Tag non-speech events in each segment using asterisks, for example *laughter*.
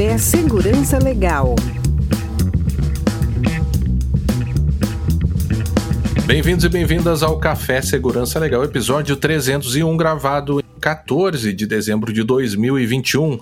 Café Segurança Legal. Bem-vindos e bem-vindas ao Café Segurança Legal, episódio 301, gravado em 14 de dezembro de 2021.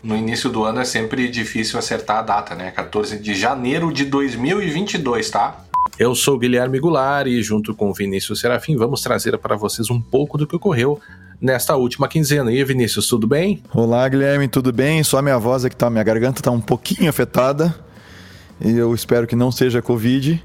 No início do ano é sempre difícil acertar a data, né? 14 de janeiro de 2022, tá? Eu sou Guilherme Goulart e, junto com Vinícius Serafim, vamos trazer para vocês um pouco do que ocorreu nesta última quinzena. E aí, Vinícius, tudo bem? Olá, Guilherme, tudo bem? Só a minha voz é que tá, minha garganta tá um pouquinho afetada. E eu espero que não seja Covid.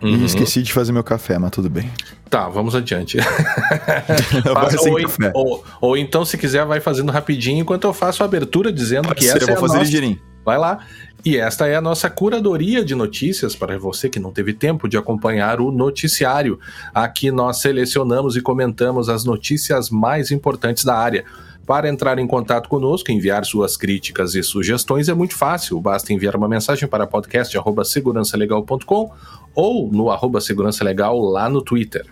Uhum. E esqueci de fazer meu café, mas tudo bem. Tá, vamos adiante. *laughs* *laughs* ou, ou, ou, então, se quiser, vai fazendo rapidinho enquanto eu faço a abertura dizendo Pode que ser, essa eu vou é fazer nossa... ligeirinho. Vai lá. E esta é a nossa curadoria de notícias para você que não teve tempo de acompanhar o noticiário. Aqui nós selecionamos e comentamos as notícias mais importantes da área. Para entrar em contato conosco, enviar suas críticas e sugestões é muito fácil. Basta enviar uma mensagem para podcast@segurançalegal.com ou no arroba Segurança Legal lá no Twitter.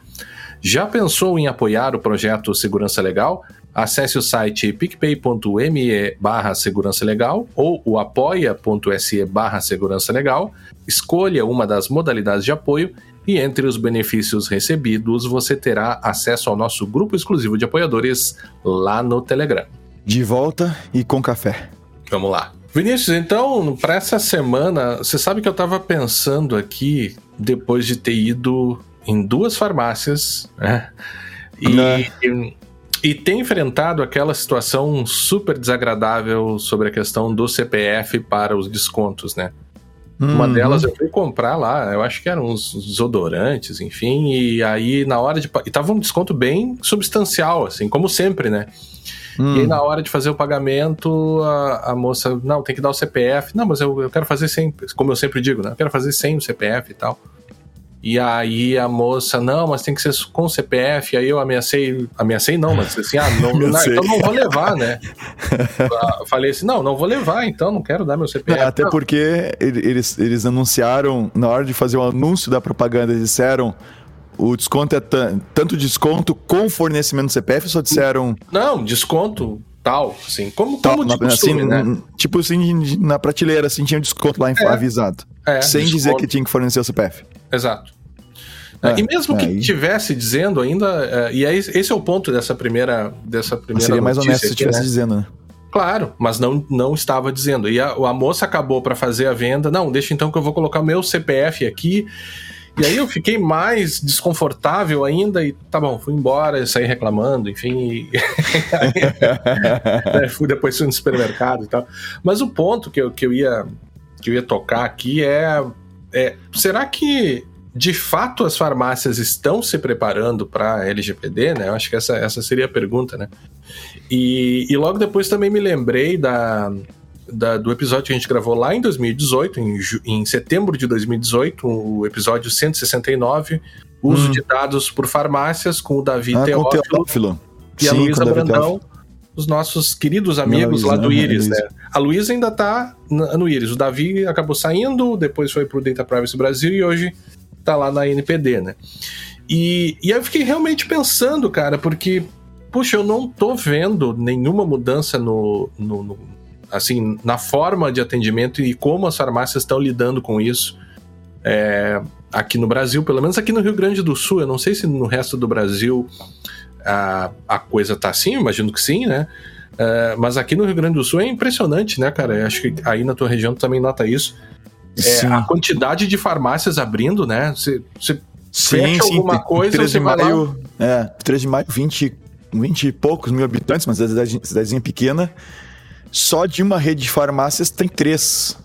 Já pensou em apoiar o projeto Segurança Legal? Acesse o site picpay.me barra segurança legal ou o apoia.se barra segurança legal, escolha uma das modalidades de apoio e entre os benefícios recebidos você terá acesso ao nosso grupo exclusivo de apoiadores lá no Telegram. De volta e com café. Vamos lá. Vinícius, então, para essa semana, você sabe que eu estava pensando aqui, depois de ter ido em duas farmácias, né? E? E tem enfrentado aquela situação super desagradável sobre a questão do CPF para os descontos, né? Uhum. Uma delas eu fui comprar lá, eu acho que eram uns desodorantes, enfim, e aí na hora de. E tava um desconto bem substancial, assim, como sempre, né? Hum. E aí, na hora de fazer o pagamento, a, a, moça, não, tem que dar o CPF. Não, mas eu, eu quero fazer sem, como eu sempre digo, né? Eu quero fazer sem o CPF e tal. E aí a moça, não, mas tem que ser com CPF. Aí eu ameacei, ameacei não, mas assim, ah, não, *laughs* não então não vou levar, né? Falei assim, não, não vou levar, então não quero dar meu CPF. Até não. porque eles, eles anunciaram, na hora de fazer o anúncio da propaganda, eles disseram o desconto é tanto desconto com fornecimento do CPF, só disseram. Não, desconto tal, assim, como, tal, como de costume, assim, né? Tipo assim, na prateleira, assim, tinha um desconto lá é, avisado. É, sem desconto. dizer que tinha que fornecer o CPF. Exato. É, e mesmo que tivesse dizendo ainda, é, e aí, esse é o ponto dessa primeira, dessa primeira Seria mais honesto se estivesse né? dizendo, né? Claro, mas não, não estava dizendo. E a, a moça acabou para fazer a venda. Não, deixa então que eu vou colocar meu CPF aqui. E aí eu fiquei mais desconfortável ainda e tá bom, fui embora, saí reclamando, enfim. E... *laughs* *laughs* Fui depois fui no supermercado e tal. Mas o ponto que eu, que eu, ia, que eu ia tocar aqui é, é será que de fato as farmácias estão se preparando para LGPD, né? Eu acho que essa, essa seria a pergunta, né? E, e logo depois também me lembrei da, da, do episódio que a gente gravou lá em 2018, em, em setembro de 2018, o episódio 169, Uso hum. de dados por farmácias, com o Davi ah, Teófilo, Teófilo, e a Luísa Brandão, os nossos queridos amigos lá do Iris, né? A Luísa ainda tá no Iris, o Davi acabou saindo, depois foi pro Data Privacy Brasil e hoje tá lá na NPD, né? E, e eu fiquei realmente pensando, cara, porque, puxa, eu não tô vendo nenhuma mudança no, no, no assim, na forma de atendimento e como as farmácias estão lidando com isso. É, aqui no Brasil, pelo menos aqui no Rio Grande do Sul, eu não sei se no resto do Brasil a, a coisa tá assim, imagino que sim, né? É, mas aqui no Rio Grande do Sul é impressionante, né, cara? Eu acho que aí na tua região tu também nota isso. É, a quantidade de farmácias abrindo, né? Você, você sim, fecha sim, alguma coisa, 3 de maio, É, 3 de maio, 20, 20 e poucos mil habitantes, mas é cidadezinha pequena. Só de uma rede de farmácias tem três.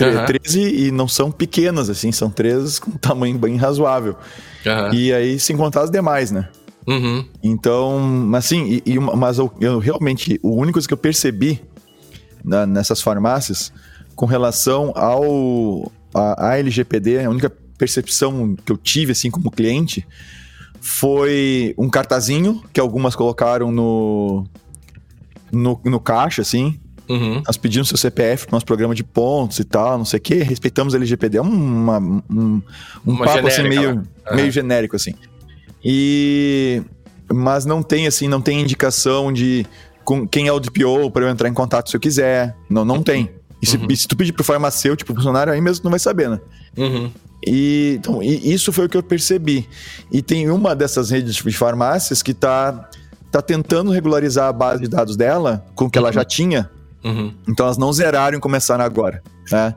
Uhum. 13 e não são pequenas, assim, são três com tamanho bem razoável. Uhum. E aí, sem contar as demais, né? Uhum. Então, assim, e, e, mas eu, eu, realmente, o único que eu percebi na, nessas farmácias com relação ao a, a LGPD, a única percepção que eu tive assim como cliente foi um cartazinho que algumas colocaram no no, no caixa, assim. Uhum. Nós pedimos seu CPF para nosso programa de pontos e tal, não sei o quê. Respeitamos a LGPD. É uma, um, um uma papo assim, meio, uhum. meio genérico, assim. E... Mas não tem, assim, não tem indicação de com quem é o DPO para eu entrar em contato se eu quiser. Não, não tem. E se, uhum. e se tu pedir pro farmacêutico, pro funcionário, aí mesmo tu não vai saber, né? Uhum. E, então, e isso foi o que eu percebi. E tem uma dessas redes de farmácias que está tá tentando regularizar a base de dados dela com o que uhum. ela já tinha. Uhum. Então elas não zeraram e começaram agora. Né?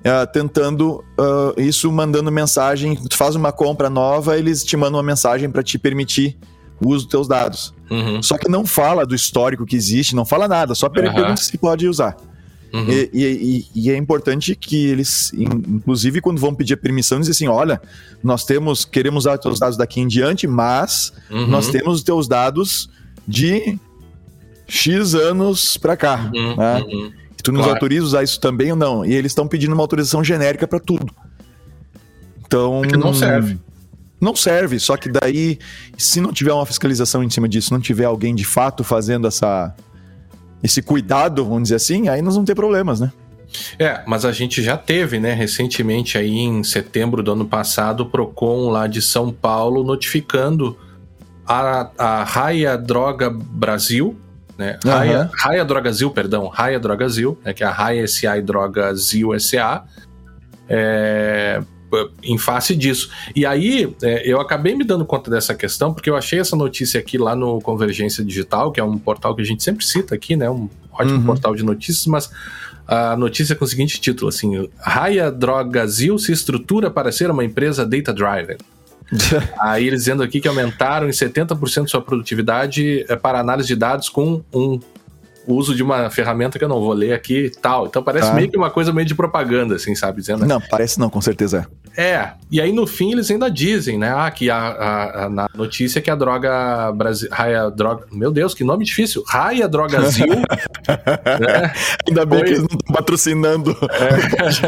Uh, tentando uh, isso, mandando mensagem. Tu faz uma compra nova, eles te mandam uma mensagem para te permitir o uso dos teus dados. Uhum. Só que não fala do histórico que existe, não fala nada, só pergunta se pode usar. Uhum. E, e, e, é importante que eles, inclusive, quando vão pedir permissão, dizem assim: olha, nós temos, queremos usar os teus dados daqui em diante, mas uhum. nós temos os teus dados de X anos para cá. Uhum. Né? Uhum. Tu nos claro. autoriza a usar isso também ou não? E eles estão pedindo uma autorização genérica para tudo. Então. É que não serve. Não serve, só que daí, se não tiver uma fiscalização em cima disso, não tiver alguém de fato fazendo essa, esse cuidado, vamos dizer assim, aí nós vamos ter problemas, né? É, mas a gente já teve, né, recentemente aí em setembro do ano passado, o Procon lá de São Paulo notificando a, a Raia Droga Brasil, né, uhum. Raia, Raia Drogazil, perdão, Raia Drogazil, né, que é a Raia SA e Drogazil SA, é, em face disso. E aí, é, eu acabei me dando conta dessa questão, porque eu achei essa notícia aqui lá no Convergência Digital, que é um portal que a gente sempre cita aqui, né? Um ótimo uhum. portal de notícias, mas a notícia é com o seguinte título, assim, Raia Drogazil se estrutura para ser uma empresa data-driven. *laughs* Aí eles dizendo aqui que aumentaram em 70% sua produtividade é, para análise de dados com um o uso de uma ferramenta que eu não vou ler aqui e tal. Então parece tá. meio que uma coisa meio de propaganda, assim, sabe? Dizendo, não, parece não, com certeza é. É, e aí no fim eles ainda dizem, né? Ah, que a, a, a na notícia que a droga Brasil. Raia Droga. Meu Deus, que nome difícil. Raia Drogazil. *laughs* né? Ainda bem Foi... que eles não estão patrocinando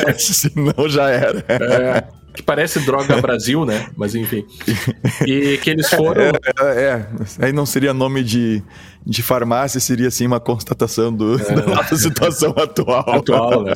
é. *laughs* senão já era. É que parece Droga Brasil, né? Mas enfim. E que eles foram. É, é, é, aí não seria nome de, de farmácia, seria sim uma constatação do, é. *laughs* da nossa situação atual. Atual, né?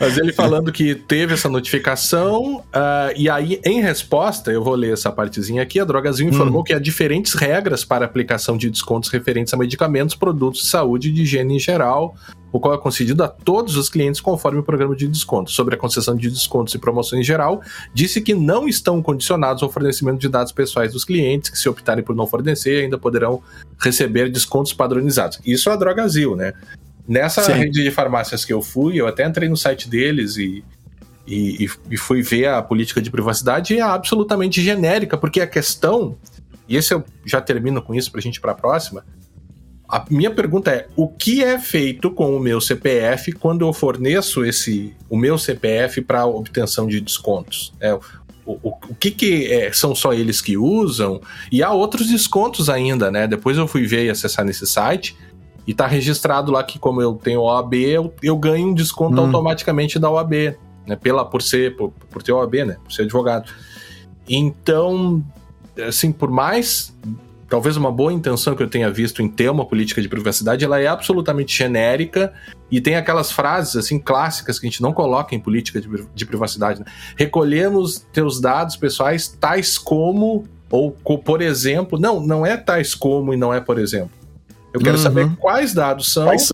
Mas ele falando que teve essa notificação, uh, e aí, em resposta, eu vou ler essa partezinha aqui, a Drogazil informou hum. que há diferentes regras para aplicação de descontos referentes a medicamentos, produtos de saúde e de higiene em geral, o qual é concedido a todos os clientes conforme o programa de desconto. Sobre a concessão de descontos e promoções em geral, disse que não estão condicionados ao fornecimento de dados pessoais dos clientes, que se optarem por não fornecer, ainda poderão receber descontos padronizados. Isso é a Drogazil, né? Nessa Sim. rede de farmácias que eu fui, eu até entrei no site deles e, e, e fui ver a política de privacidade e é absolutamente genérica, porque a questão, e esse eu já termino com isso para a gente ir para a próxima, a minha pergunta é: o que é feito com o meu CPF quando eu forneço esse o meu CPF para obtenção de descontos? É, o, o, o que, que é, são só eles que usam? E há outros descontos ainda, né? Depois eu fui ver e acessar nesse site. E tá registrado lá que, como eu tenho OAB, eu, eu ganho um desconto hum. automaticamente da OAB, né? Pela, por ser, por, por ter OAB, né? Por ser advogado. Então, assim, por mais talvez uma boa intenção que eu tenha visto em ter uma política de privacidade, ela é absolutamente genérica e tem aquelas frases assim clássicas que a gente não coloca em política de, de privacidade. Né? Recolhemos teus dados pessoais tais como ou por exemplo, não, não é tais como e não é por exemplo. Eu quero uhum. saber quais dados são. Quais...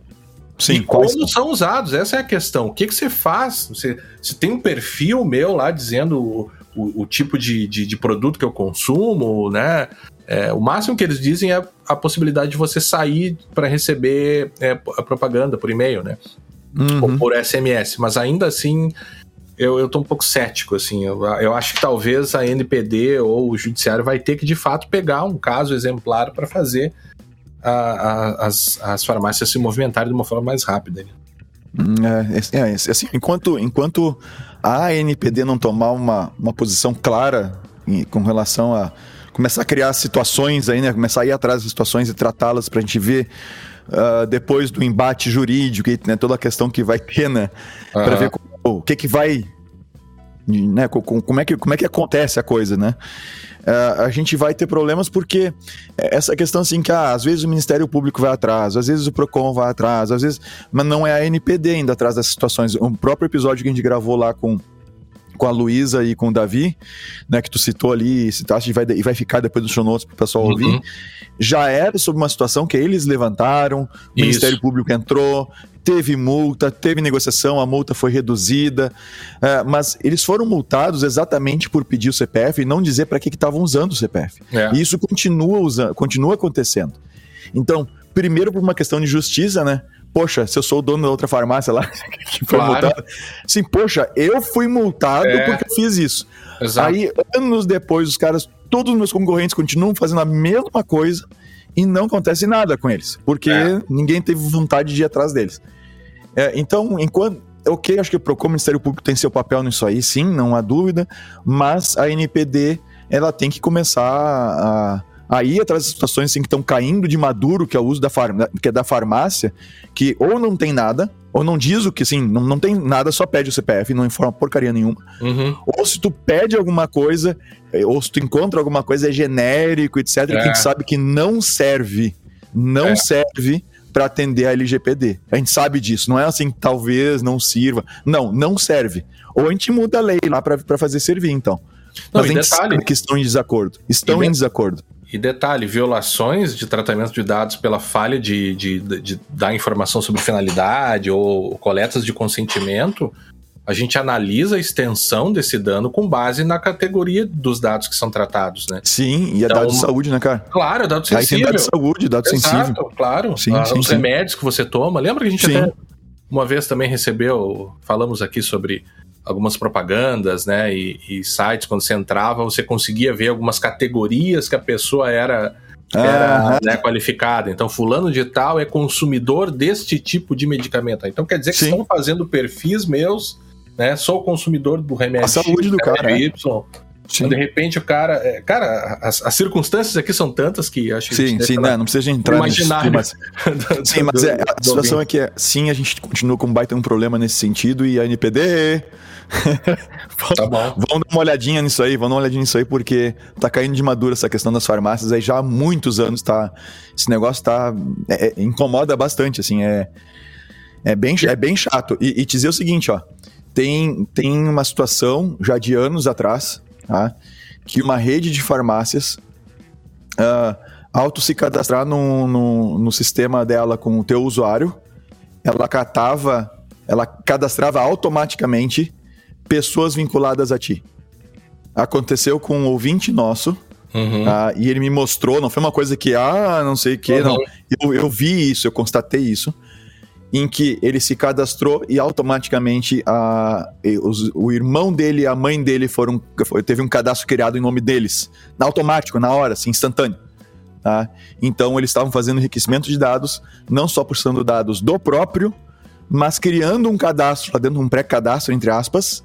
Sim, e como são? são usados? Essa é a questão. O que, que você faz? Você, você tem um perfil meu lá dizendo o, o, o tipo de, de, de, produto que eu consumo, né? É, o máximo que eles dizem é a possibilidade de você sair para receber é, a propaganda por e-mail, né? Uhum. Ou por SMS. Mas ainda assim, eu, eu tô um pouco cético, assim. Eu, eu acho que talvez a NPD ou o Judiciário vai ter que, de fato, pegar um caso exemplar para fazer a, a, as, as farmácias se movimentarem de uma forma mais rápida. Né? Hum, é, é, assim, enquanto, enquanto a ANPD não tomar uma, uma posição clara em, com relação a começar a criar situações aí, né? Começar a ir atrás das situações e tratá-las para a gente ver uh, depois do embate jurídico e né, toda a questão que vai ter, né? Uhum. Para ver o que que vai né, como, é que, como é que acontece a coisa, né? Uh, a gente vai ter problemas porque essa questão assim que ah, às vezes o Ministério Público vai atrás, às vezes o Procon vai atrás, às vezes, mas não é a NPD ainda atrás dessas situações. O próprio episódio que a gente gravou lá com com a Luísa e com o Davi, né, que tu citou ali, citaste e vai, e vai ficar depois do show notes para o pessoal uhum. ouvir, já era sobre uma situação que eles levantaram, o Isso. Ministério Público entrou, teve multa, teve negociação, a multa foi reduzida, uh, mas eles foram multados exatamente por pedir o CPF e não dizer para que estavam usando o CPF. É. E isso continua, usando, continua acontecendo. Então, primeiro por uma questão de justiça, né? Poxa, se eu sou o dono da outra farmácia lá, *laughs* que foi claro. multado. Sim, poxa, eu fui multado é. porque eu fiz isso. Exato. Aí, anos depois, os caras, todos os meus concorrentes continuam fazendo a mesma coisa e não acontece nada com eles, porque é. ninguém teve vontade de ir atrás deles. É, então, enquanto. Ok, acho que o Procon, o Ministério Público tem seu papel nisso aí, sim, não há dúvida, mas a NPD ela tem que começar a Aí, atrás das situações assim, que estão caindo de maduro, que é o uso da, que é da farmácia, que ou não tem nada, ou não diz o que, assim, não, não tem nada, só pede o CPF, não informa porcaria nenhuma. Uhum. Ou se tu pede alguma coisa, é, ou se tu encontra alguma coisa, é genérico, etc., é. que a gente sabe que não serve, não é. serve para atender a LGPD. A gente sabe disso, não é assim, talvez não sirva. Não, não serve. Ou a gente muda a lei lá para fazer servir, então. Não, Mas a gente detalhe, sabe que estão em desacordo. Estão em desacordo. E detalhe, violações de tratamento de dados pela falha de, de, de, de dar informação sobre finalidade ou coletas de consentimento, a gente analisa a extensão desse dano com base na categoria dos dados que são tratados, né? Sim, e é então, dado de saúde, né, cara? Claro, é dado sensível. Aí tem dado de saúde, dado Exato, sensível. claro. Sim, ah, sim, os sim. remédios que você toma. Lembra que a gente sim. até uma vez também recebeu, falamos aqui sobre algumas propagandas, né, e, e, sites, quando você entrava, você conseguia ver algumas categorias que a pessoa era, era né, qualificada. Então, fulano de tal é consumidor deste tipo de medicamento. Então, quer dizer que Sim. estão fazendo perfis meus, né, sou consumidor do remédio. A saúde do cara. Y. Sim. de repente o cara. É, cara, as, as, circunstâncias aqui são tantas que acho que. Sim, sim, né, não precisa entrar imaginar. Mas, *laughs* do, sim, mas é, a situação é que é, sim, a gente continua com um baita um problema nesse sentido e a NPD tá bom. *laughs* Vamos dar uma olhadinha nisso aí, vamos dar uma olhadinha nisso aí, porque tá caindo de madura essa questão das farmácias aí já há muitos anos, tá? Esse negócio tá. É, é, incomoda bastante, assim, é. É bem, é bem chato. E, e te dizer o seguinte, ó. Tem, tem uma situação já de anos atrás, tá? Que uma rede de farmácias. Uh, auto se cadastrar no, no, no sistema dela com o teu usuário, ela catava, ela cadastrava automaticamente pessoas vinculadas a ti. Aconteceu com um ouvinte nosso, uhum. ah, e ele me mostrou, não foi uma coisa que, ah, não sei o que, uhum. não. Eu, eu vi isso, eu constatei isso, em que ele se cadastrou e automaticamente a, os, o irmão dele e a mãe dele foram. Teve um cadastro criado em nome deles. Automático, na hora, assim, instantâneo. Tá? Então eles estavam fazendo enriquecimento de dados, não só puxando dados do próprio, mas criando um cadastro lá dentro, um pré-cadastro, entre aspas,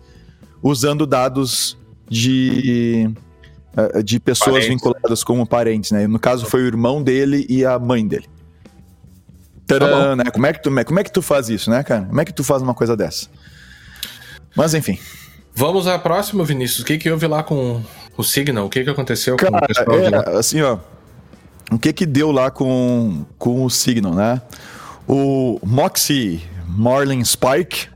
usando dados de, eh, de pessoas parentes. vinculadas como parentes, né? No caso foi o irmão dele e a mãe dele. Tadã, tá né? Como é, que tu, como é que tu faz isso, né, cara? Como é que tu faz uma coisa dessa? Mas enfim. Vamos à próxima, Vinícius. O que que houve lá com o Signal? O que que aconteceu cara, com o é? Assim, ó. O que que deu lá com, com o Signal, né? O Moxie Marlin Spike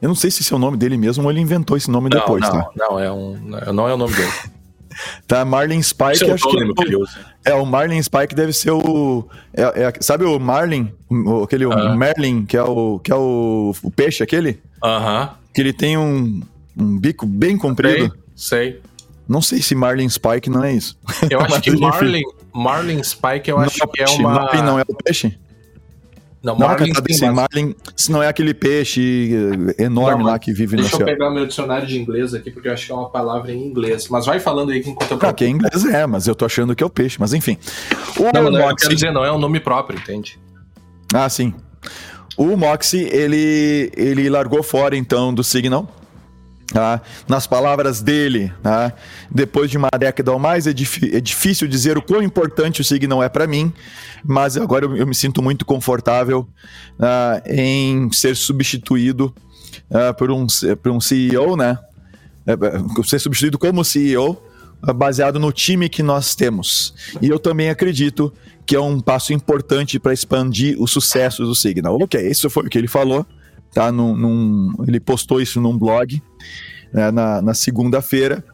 eu não sei se esse é o nome dele mesmo ou ele inventou esse nome não, depois, não, tá? Não, é um, não é o nome dele. *laughs* tá, Marlin Spike, é acho que, é, que é o Marlin Spike deve ser o é, é, sabe o Marlin, o, aquele uh -huh. Merlin, que é o que é o, o peixe aquele? Aham. Uh -huh. Que ele tem um, um bico bem comprido. Sei. sei. Não sei se Marlin Spike não é isso. Eu *laughs* acho que Marlin, Marlin Spike eu acho é que é uma Marlin não é o peixe? Não, não Marlin, sim, Marlin, se não é aquele peixe enorme não, lá que vive no céu. Deixa eu pegar meu dicionário de inglês aqui, porque eu acho que é uma palavra em inglês. Mas vai falando aí enquanto eu. Ah, que é inglês é, mas eu tô achando que é o peixe. Mas enfim. O não, não, Moxie... quero dizer, não é um nome próprio, entende? Ah, sim. O Moxie, ele, ele largou fora, então, do Signal. Tá? Nas palavras dele, tá? depois de uma década ou mais, é, é, difícil dizer o quão importante o Signal é para mim, mas agora eu, eu, me sinto muito confortável uh, em ser substituído por, um, por um CEO, né? Uh, ser substituído como CEO, baseado no time que nós temos. E eu também acredito que é um passo importante para expandir o sucesso do Signal. Ok, isso foi o que ele falou, tá? Num, num, ele postou isso num blog. Né, na, na segunda-feira,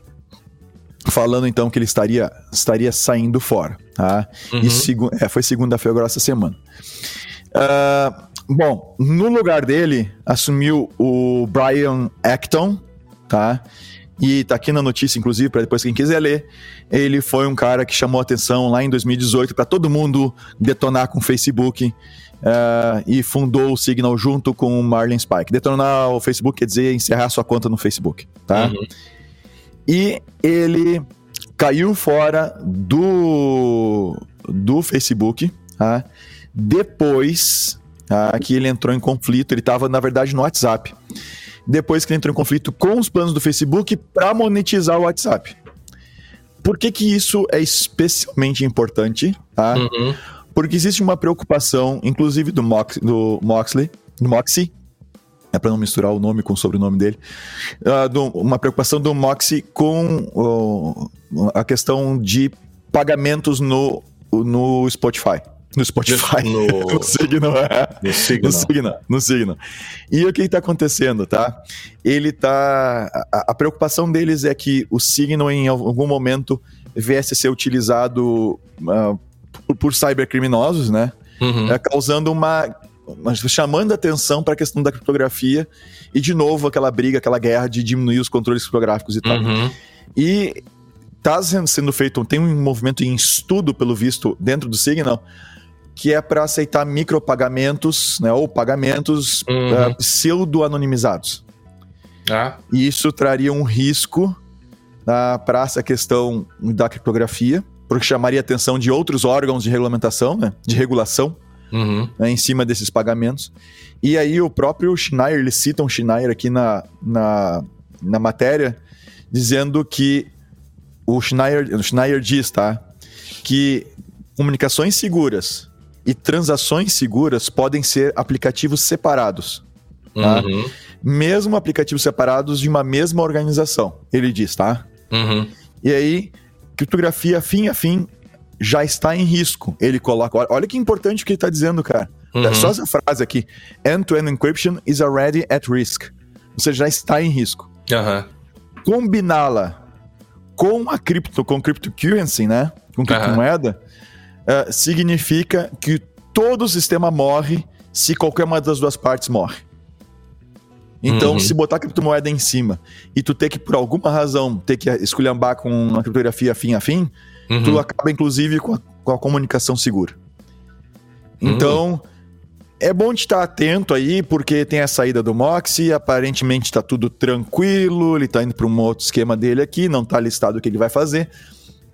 falando então que ele estaria, estaria saindo fora. Tá? Uhum. E segu é, foi segunda-feira agora essa semana. Uh, bom, no lugar dele assumiu o Brian Acton, tá? E tá aqui na notícia, inclusive, para depois quem quiser ler. Ele foi um cara que chamou atenção lá em 2018 para todo mundo detonar com o Facebook uh, e fundou o Signal junto com o Marlin Spike. Detonar o Facebook quer dizer encerrar sua conta no Facebook, tá? Uhum. E ele caiu fora do, do Facebook, tá? Depois tá? que ele entrou em conflito, ele estava, na verdade, no WhatsApp depois que ele entrou em conflito com os planos do Facebook para monetizar o WhatsApp. Por que, que isso é especialmente importante? Tá? Uhum. Porque existe uma preocupação, inclusive do, Mox, do Moxley, do Moxie, é para não misturar o nome com o sobrenome dele, uh, do, uma preocupação do Moxie com uh, a questão de pagamentos no, no Spotify. No Spotify. No, no *laughs* Signal. É. No Signal. No Signal. No Signal. E o que está acontecendo, tá? Ele tá. A, a, preocupação deles é que o Signal, em algum momento, viesse a ser utilizado uh, por, por cybercriminosos, né? Uhum. É, causando uma. chamando atenção para a questão da criptografia e, de novo, aquela briga, aquela guerra de diminuir os controles criptográficos e tal. Uhum. E está sendo feito, tem um movimento em estudo, pelo visto, dentro do Signal, que é para aceitar micropagamentos, né, ou pagamentos uhum. uh, pseudo-anonimizados. Ah. E isso traria um risco uh, para essa questão da criptografia, porque chamaria a atenção de outros órgãos de regulamentação, né, de regulação, uhum. né, em cima desses pagamentos. E aí o próprio Schneier, eles citam Schneier aqui na, na, na matéria, dizendo que o Schneier, o Schneier diz, tá, que comunicações seguras e transações seguras podem ser aplicativos separados. Tá? Uhum. Mesmo aplicativos separados de uma mesma organização, ele diz, tá? Uhum. E aí, criptografia fim a fim já está em risco. Ele coloca. Olha que importante o que ele está dizendo, cara. Uhum. É só essa frase aqui: End-to-end encryption is already at risk. Você já está em risco. Uhum. Combiná-la com a cripto, com cryptocurrency, né? Com criptomoeda, uh, significa que todo o sistema morre se qualquer uma das duas partes morre. Então, uhum. se botar a criptomoeda em cima e tu ter que, por alguma razão, ter que esculhambar com uma criptografia fim a fim, uhum. tu acaba, inclusive, com a, com a comunicação segura. Então, uhum. é bom de estar atento aí, porque tem a saída do Moxie, aparentemente está tudo tranquilo, ele está indo para um outro esquema dele aqui, não está listado o que ele vai fazer.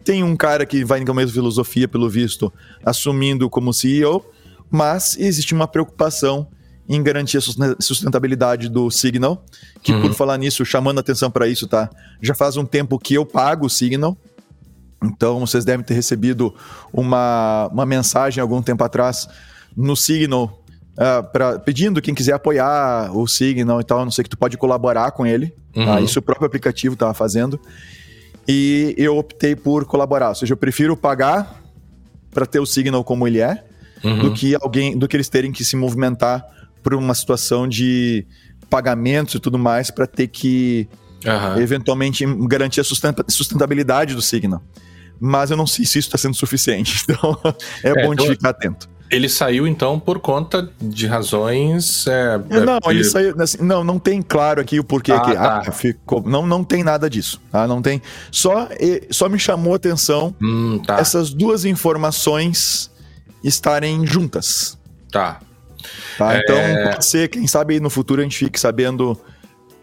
Tem um cara que vai com a mesma filosofia, pelo visto, assumindo como CEO, mas existe uma preocupação em garantir a sustentabilidade do Signal, que uhum. por falar nisso, chamando atenção para isso, tá? Já faz um tempo que eu pago o Signal, então vocês devem ter recebido uma, uma mensagem algum tempo atrás no Signal uh, pra, pedindo quem quiser apoiar o Signal e tal, não sei que tu pode colaborar com ele. Tá? Uhum. Tá? Isso o próprio aplicativo estava fazendo e eu optei por colaborar. Ou seja, eu prefiro pagar para ter o Signal como ele é, uhum. do que alguém, do que eles terem que se movimentar por uma situação de pagamentos e tudo mais para ter que uhum. eventualmente garantir a sustentabilidade do Signal. Mas eu não sei se isso está sendo suficiente, *laughs* então é, é bom de ficar atento. Ele saiu então por conta de razões. É, é não, ele saiu. Assim, não, não tem claro aqui o porquê ah, que tá. ah, ficou. Não, não tem nada disso. Tá? Não tem. Só, só me chamou a atenção hum, tá. essas duas informações estarem juntas. Tá. Tá, então é... pode ser, quem sabe no futuro a gente fique sabendo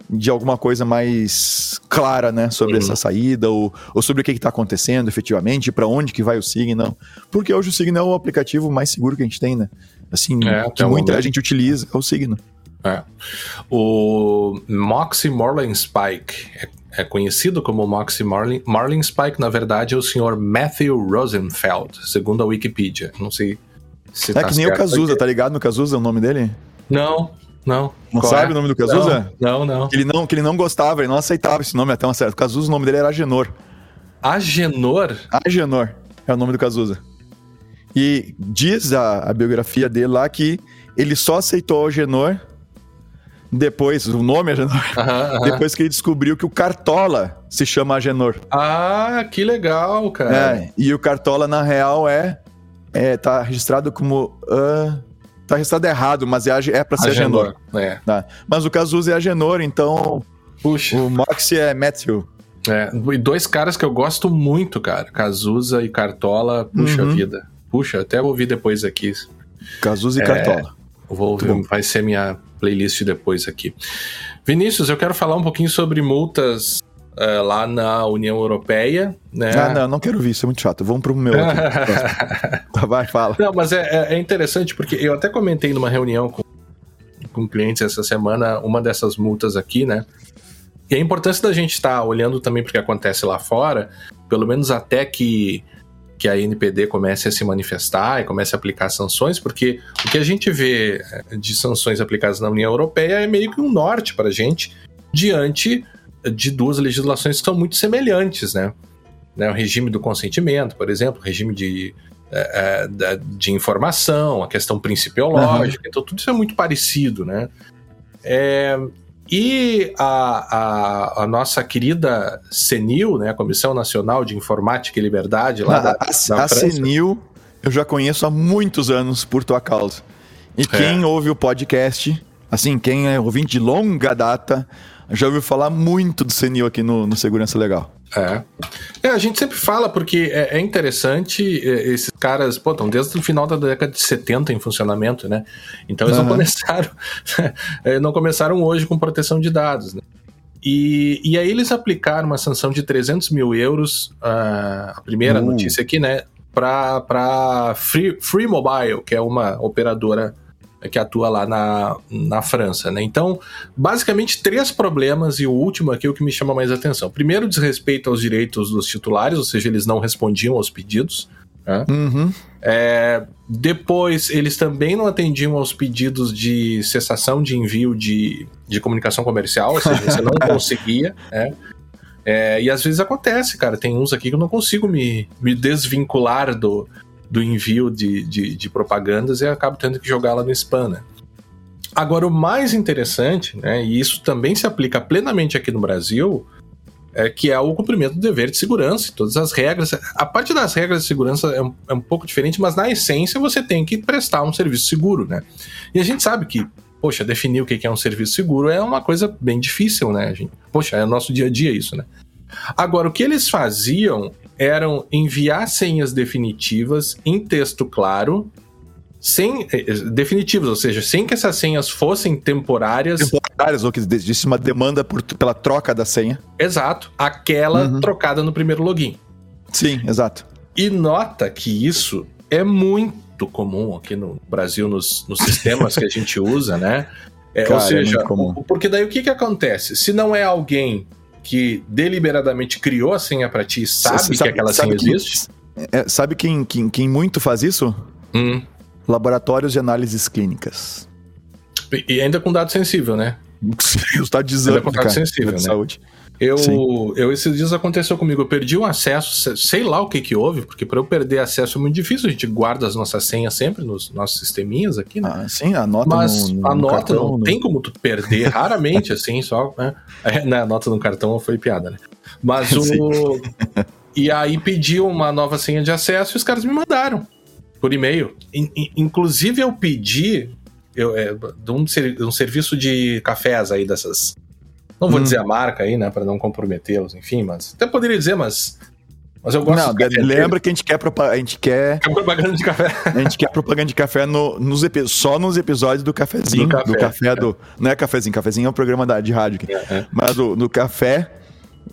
de alguma coisa mais clara, né, sobre uhum. essa saída ou, ou sobre o que está acontecendo efetivamente, para onde que vai o Signal, porque hoje o Signal é o aplicativo mais seguro que a gente tem, né? Assim, é, que muita momento. gente utiliza é o Signal. É. O Moxie Marlin Spike é, é, conhecido como Moxie Marlin. Marlin Spike, na verdade, é o senhor Matthew Rosenfeld, segundo a Wikipedia. Não sei se É tá que nem o Cazuza, tá ligado no Cazuza, o nome dele? Não. Não. Não Qual sabe é? o nome do Cazuza? Não, não, não. Que ele não, que ele não gostava, ele não aceitava esse nome até uma certa. O Cazuza, o nome dele era Agenor. Agenor? Agenor é o nome do Cazuza. E diz a, a biografia dele lá que ele só aceitou Agenor Depois, o nome Agenor. Uhum, uhum. Depois que ele descobriu que o Cartola se chama Agenor. Ah, que legal, cara. É, e o Cartola, na real, é. É tá registrado como. Uh, tá registrado errado, mas é, é pra ser Agenor. Agenor. É. Tá. Mas o Cazuza é Agenor, então. Puxa. O Moxie é Matthew. É, e dois caras que eu gosto muito, cara. Cazuza e Cartola, puxa uhum. vida. Puxa, até vou ouvir depois aqui. Cazuza e é, Cartola. Vou ouvir, vai ser minha playlist depois aqui. Vinícius, eu quero falar um pouquinho sobre multas uh, lá na União Europeia. Né? Ah, não, não quero ouvir, isso é muito chato. Vamos pro meu. *laughs* tá, vai, fala. Não, mas é, é, é interessante porque eu até comentei numa reunião com, com clientes essa semana uma dessas multas aqui, né? E a importância da gente estar tá olhando também para o que acontece lá fora, pelo menos até que, que a NPD comece a se manifestar e comece a aplicar sanções, porque o que a gente vê eh, de sanções aplicadas na União Europeia é meio que um norte para a gente diante de duas legislações que são muito semelhantes, né? né? O regime do consentimento, por exemplo, o regime de, é, de informação, a questão principiológica, uhum. então tudo isso é muito parecido, né? É, e a, a, a, nossa querida CENIL, né, a Comissão Nacional de Informática e Liberdade, lá a, da, da a CENIL eu já conheço há muitos anos por tua causa. E é. quem ouve o podcast, assim, quem é ouvinte de longa data, já ouviu falar muito do CENIL aqui no, no Segurança Legal. É. é. A gente sempre fala porque é, é interessante, é, esses caras, pô, estão desde o final da década de 70 em funcionamento, né? Então eles uhum. não começaram, *laughs* não começaram hoje com proteção de dados, né? E, e aí eles aplicaram uma sanção de 300 mil euros, uh, a primeira uh. notícia aqui, né? Para Free, Free Mobile, que é uma operadora que atua lá na, na França, né? Então, basicamente, três problemas, e o último aqui é o que me chama mais atenção. Primeiro, desrespeito aos direitos dos titulares, ou seja, eles não respondiam aos pedidos. Né? Uhum. É, depois, eles também não atendiam aos pedidos de cessação de envio de, de comunicação comercial, ou seja, você não *laughs* conseguia, né? É, e às vezes acontece, cara. Tem uns aqui que eu não consigo me, me desvincular do, do envio de, de, de propagandas e acabo tendo que jogá-la no spam, né? Agora, o mais interessante, né, e isso também se aplica plenamente aqui no Brasil, é que é o cumprimento do dever de segurança, todas as regras. A parte das regras de segurança é um, é um pouco diferente, mas na essência você tem que prestar um serviço seguro, né? E a gente sabe que, poxa, definir o que é um serviço seguro é uma coisa bem difícil, né? Gente? Poxa, é o nosso dia a dia isso, né? Agora, o que eles faziam eram enviar senhas definitivas em texto claro, sem eh, eh, definitivas, ou seja, sem que essas senhas fossem temporárias. Temporárias, ou que existe uma demanda por, pela troca da senha. Exato, aquela uhum. trocada no primeiro login. Sim, exato. E nota que isso é muito comum aqui no Brasil, nos, nos sistemas que a gente usa, né? É, Cara, ou é seja, é porque daí o que, que acontece? Se não é alguém que deliberadamente criou a senha para ti sabe, sabe, que aquela sabe senha existe? É, sabe quem, quem, quem, muito faz isso? Hum. Laboratórios de análises clínicas. E ainda com dado sensível, né? Dados de exame, com dado sensível, né? saúde. Eu, eu, esses dias aconteceu comigo, eu perdi um acesso, sei lá o que que houve, porque para eu perder acesso é muito difícil, a gente guarda as nossas senhas sempre nos nossos sisteminhas aqui, né? Ah, sim, a nota Mas no, no, a nota cartão, não no... tem como tu perder, *laughs* raramente, assim, só, né? É, né? A nota no cartão foi piada, né? Mas o... *laughs* e aí pedi uma nova senha de acesso e os caras me mandaram por e-mail. Inclusive eu pedi eu, é, de, um, de um serviço de cafés aí dessas não vou hum. dizer a marca aí, né, para não comprometê-los, enfim, mas até poderia dizer, mas mas eu gosto. Não, lembra que a gente quer a gente quer propaganda de café. *laughs* A gente quer propaganda de café no, nos só nos episódios do cafezinho, do café, do café é. do não é cafezinho, cafezinho é um programa da, de rádio aqui. É, é. Mas do, do café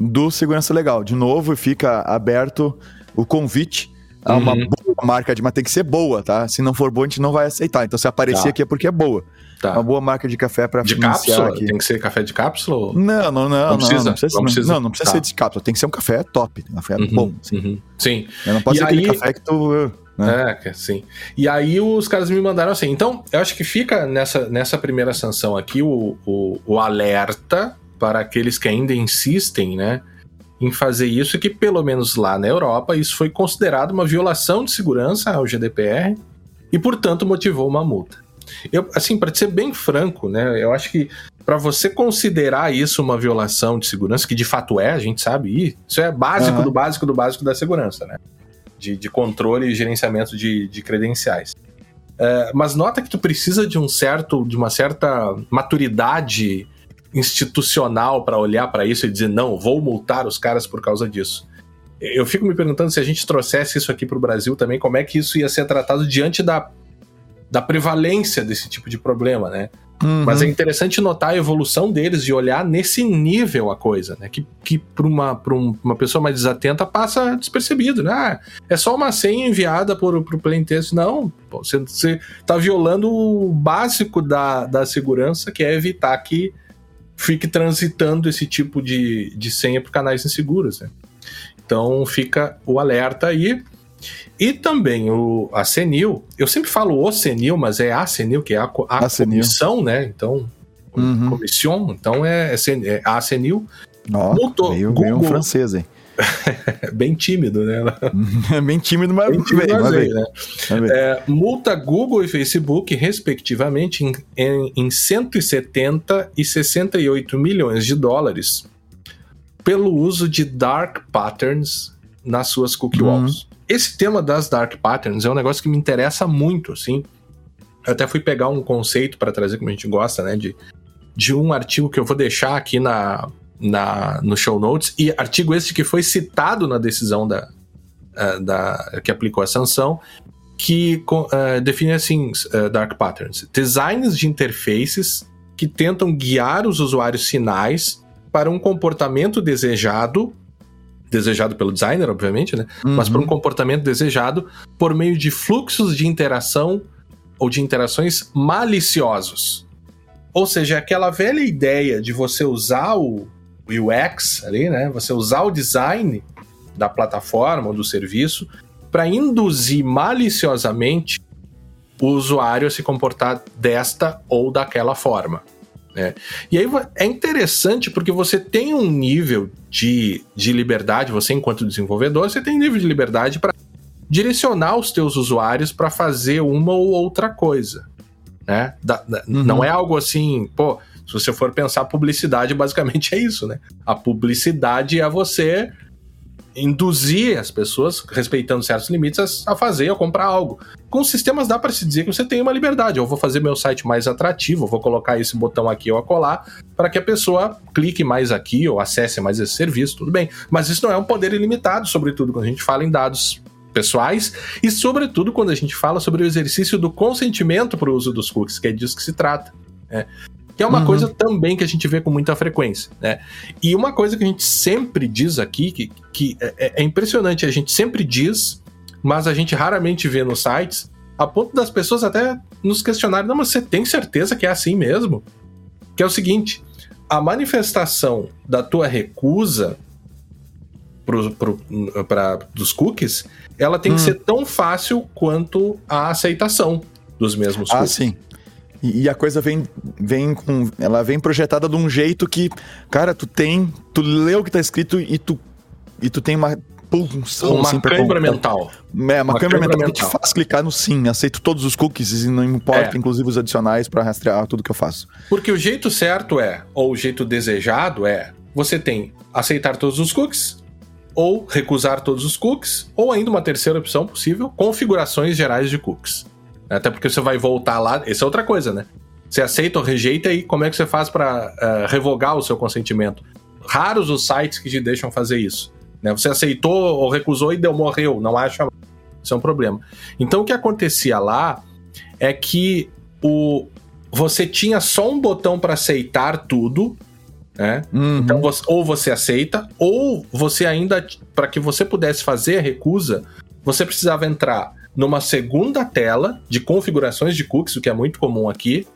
do Segurança Legal. De novo, fica aberto o convite a uma uhum. Boa marca de, mas tem que ser boa, tá? Se não for boa, a gente não vai aceitar. Então se aparecer tá. aqui é porque é boa. Tá. Uma boa marca de café para De cápsula? Aqui. Tem que ser café de cápsula? Não, não, não. Não precisa? Não, precisa, não precisa, não, não precisa tá. ser de cápsula. Tem que ser um café top. Um café uhum, bom. Sim. Uhum. sim. não pode e ser aí... aquele café que tu... Né? É, sim. E aí os caras me mandaram assim. Então, eu acho que fica nessa, nessa primeira sanção aqui o, o, o alerta para aqueles que ainda insistem, né? Em fazer isso, que pelo menos lá na Europa, isso foi considerado uma violação de segurança ao GDPR e, portanto, motivou uma multa. Eu, assim, para ser bem franco, né, eu acho que para você considerar isso uma violação de segurança, que de fato é, a gente sabe, isso é básico uhum. do básico do básico da segurança, né? De, de controle e gerenciamento de, de credenciais. É, mas nota que tu precisa de um certo, de uma certa maturidade institucional para olhar para isso e dizer não, vou multar os caras por causa disso. Eu fico me perguntando se a gente trouxesse isso aqui para o Brasil também, como é que isso ia ser tratado diante da, da prevalência desse tipo de problema, né? Uhum. Mas é interessante notar a evolução deles de olhar nesse nível a coisa, né? Que, que para uma, um, uma pessoa mais desatenta passa despercebido, né? Ah, é só uma senha enviada por, por plain text. Não, você, você tá violando o básico da, da segurança, que é evitar que fique transitando esse tipo de, de senha por canais inseguros, né? Então fica o alerta aí. E também o, a Senil, eu sempre falo o Senil, mas é a Senil, que é a, a, a comissão, né? Então, uhum. comissão, então é, é, é a Senil. Ó, oh, meio, Google, meio um francês, hein? *laughs* bem tímido, né? É *laughs* bem tímido, mas, bem tímido, mas bem, né? É, multa Google e Facebook, respectivamente, em, em, em 170 e 68 milhões de dólares pelo uso de dark patterns nas suas cookie uhum. walls esse tema das dark patterns é um negócio que me interessa muito, assim. Eu até fui pegar um conceito para trazer, como a gente gosta, né? De, de um artigo que eu vou deixar aqui na, na, no show notes. E artigo esse que foi citado na decisão da, uh, da que aplicou a sanção, que uh, define assim: uh, dark patterns. Designs de interfaces que tentam guiar os usuários finais para um comportamento desejado desejado pelo designer, obviamente, né? Uhum. Mas para um comportamento desejado por meio de fluxos de interação ou de interações maliciosos. Ou seja, aquela velha ideia de você usar o UX ali, né? Você usar o design da plataforma ou do serviço para induzir maliciosamente o usuário a se comportar desta ou daquela forma. Né? E aí é interessante porque você tem um nível de, de liberdade, você enquanto desenvolvedor, você tem um nível de liberdade para direcionar os teus usuários para fazer uma ou outra coisa. Né? Da, da, uhum. Não é algo assim, pô, se você for pensar publicidade, basicamente é isso, né? A publicidade é você induzir as pessoas, respeitando certos limites, a, fazer ou comprar algo. Com sistemas dá para se dizer que você tem uma liberdade. Eu vou fazer meu site mais atrativo, vou colocar esse botão aqui ou acolá para que a pessoa clique mais aqui ou acesse mais esse serviço, tudo bem. Mas isso não é um poder ilimitado, sobretudo quando a gente fala em dados pessoais e sobretudo quando a gente fala sobre o exercício do consentimento para o uso dos cookies, que é disso que se trata. Né? Que é uma uhum. coisa também que a gente vê com muita frequência, né? E uma coisa que a gente sempre diz aqui, que, que é, é, é impressionante, a gente sempre diz, mas a gente raramente vê nos sites, a ponto das pessoas até nos questionarem, não, mas você tem certeza que é assim mesmo? Que é o seguinte, a manifestação da tua recusa pro, pro, pra, dos cookies, ela tem hum. que ser tão fácil quanto a aceitação dos mesmos ah, cookies. Ah, sim. E, a coisa vem, vem com. Ela vem projetada de um jeito que, cara, tu tem. Tu lê o que tá escrito e tu. E tu tem uma pulsão. Uma assim, câimbra mental. É, uma, uma câimbra mental, mental que te faz clicar no sim. Aceito todos os cookies e não importa, é. inclusive os adicionais, para rastrear tudo que eu faço. Porque o jeito certo é, ou o jeito desejado é, você tem aceitar todos os cookies, ou recusar todos os cookies, ou ainda uma terceira opção possível, configurações gerais de cookies. Até porque você vai voltar lá, essa é outra coisa, né? Você aceita ou rejeita e como é que você faz para uh, eh, revogar o seu consentimento? Raros os sites que te deixam fazer isso. Né? Você aceitou ou recusou e deu, morreu, não acha. Isso é um problema. Então o que acontecia lá é que o, você tinha só um botão para aceitar tudo, né? Uhum. Então, você, ou você aceita, ou você ainda, para que você pudesse fazer a recusa, você precisava entrar numa segunda tela de configurações de cookies, o que é muito comum aqui,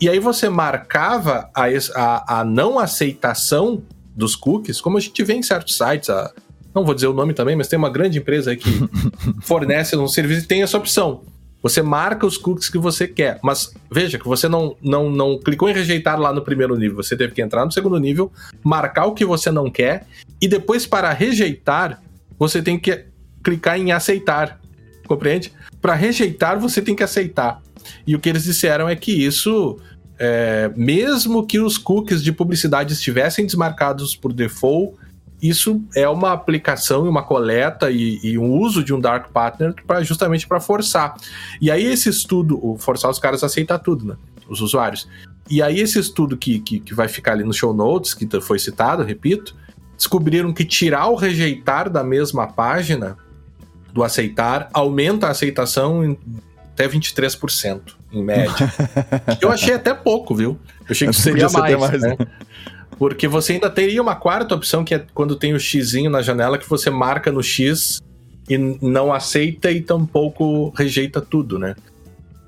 e aí você marcava a, a, a não aceitação dos cookies, como a gente vê em certos sites, a, não vou dizer o nome também, mas tem uma grande empresa aí que *laughs* fornece um serviço e tem essa opção. Você marca os cookies que você quer, mas veja que você não, não, não clicou em rejeitar lá no primeiro nível, você teve que entrar no segundo nível, marcar o que você não quer, e depois para rejeitar, você tem que clicar em aceitar compreende? Para rejeitar, você tem que aceitar. E o que eles disseram é que isso é, mesmo que os cookies de publicidade estivessem desmarcados por default, isso é uma aplicação e uma coleta e, e um uso de um dark partner para justamente para forçar. E aí esse estudo, forçar os caras a aceitar tudo, né? Os usuários. E aí esse estudo que, que, que vai ficar ali no show notes, que foi citado, repito, descobriram que tirar o rejeitar da mesma página do aceitar aumenta a aceitação em até 23%, em média. *laughs* Eu achei até pouco, viu? Eu achei que seria mais, mais, né? né? Porque você ainda teria uma quarta opção, que é quando tem o xizinho na janela, que você marca no X e não aceita e tampouco rejeita tudo, né?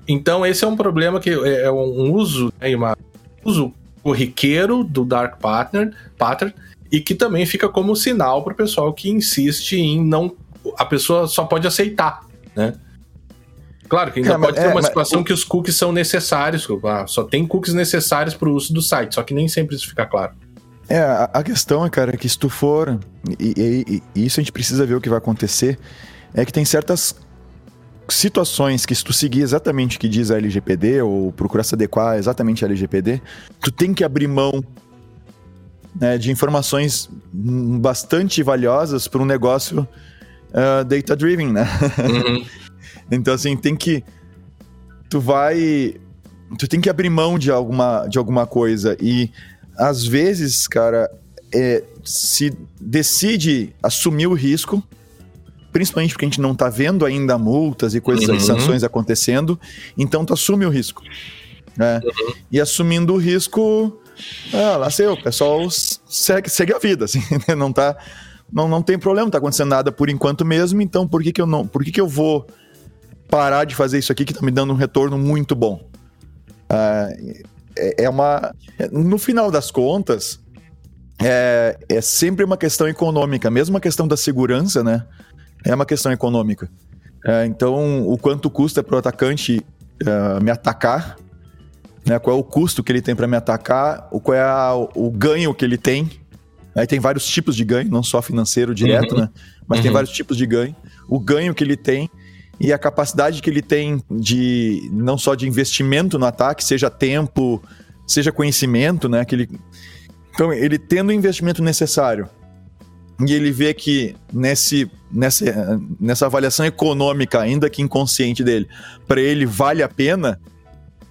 Então esse é um problema que é, é um uso, é uma uso corriqueiro do Dark Pattern, pattern e que também fica como sinal para o pessoal que insiste em não. A pessoa só pode aceitar, né? Claro que ainda é, pode ter é, uma situação que os cookies são necessários, ah, só tem cookies necessários para o uso do site, só que nem sempre isso fica claro. É, a, a questão é, cara, que se tu for, e, e, e, isso a gente precisa ver o que vai acontecer, é que tem certas situações que se tu seguir exatamente o que diz a LGPD ou procurar se adequar exatamente a LGPD, tu tem que abrir mão né, de informações bastante valiosas para um negócio uh, data-driven, né? Uhum. *laughs* então, assim, tem que... Tu vai... Tu tem que abrir mão de alguma, de alguma coisa e, às vezes, cara, é, se decide assumir o risco principalmente porque a gente não está vendo ainda multas e coisas, uhum. sanções acontecendo, então tu assume o risco. Né? Uhum. E assumindo o risco, ah, lá sei, o pessoal segue, segue a vida, assim, *laughs* né? não tá. Não, não tem problema, não tá acontecendo nada por enquanto mesmo, então por que, que eu não. Por que, que eu vou parar de fazer isso aqui que tá me dando um retorno muito bom? Ah, é, é uma. No final das contas, é, é sempre uma questão econômica, mesmo a questão da segurança, né? é uma questão econômica. É, então, o quanto custa para o atacante uh, me atacar, né, qual é o custo que ele tem para me atacar, o, qual é a, o ganho que ele tem. Aí tem vários tipos de ganho, não só financeiro direto, uhum. né? Mas uhum. tem vários tipos de ganho. O ganho que ele tem e a capacidade que ele tem de não só de investimento no ataque, seja tempo, seja conhecimento, né? Que ele... Então, ele tendo o investimento necessário e ele vê que nesse, nessa, nessa avaliação econômica, ainda que inconsciente dele, para ele vale a pena,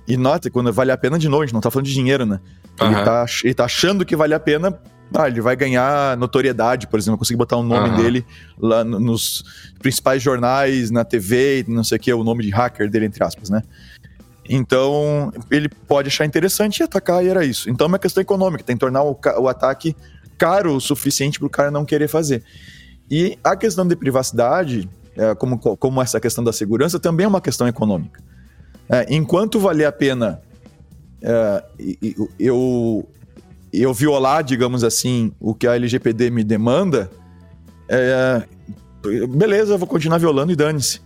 e nota, quando vale a pena, de novo, a gente não tá falando de dinheiro, né? Ele, uhum. tá, ele tá achando que vale a pena, ah, ele vai ganhar notoriedade, por exemplo, conseguir botar o nome uhum. dele lá nos principais jornais, na TV, não sei o que, o nome de hacker dele, entre aspas, né? Então, ele pode achar interessante e atacar, e era isso. Então, é uma questão econômica, tem que tornar o, o ataque caro o suficiente para o cara não querer fazer. E a questão de privacidade, é, como, como essa questão da segurança, também é uma questão econômica. É, enquanto valer a pena é, eu, eu violar, digamos assim, o que a LGPD me demanda, é, beleza, eu vou continuar violando e dane-se.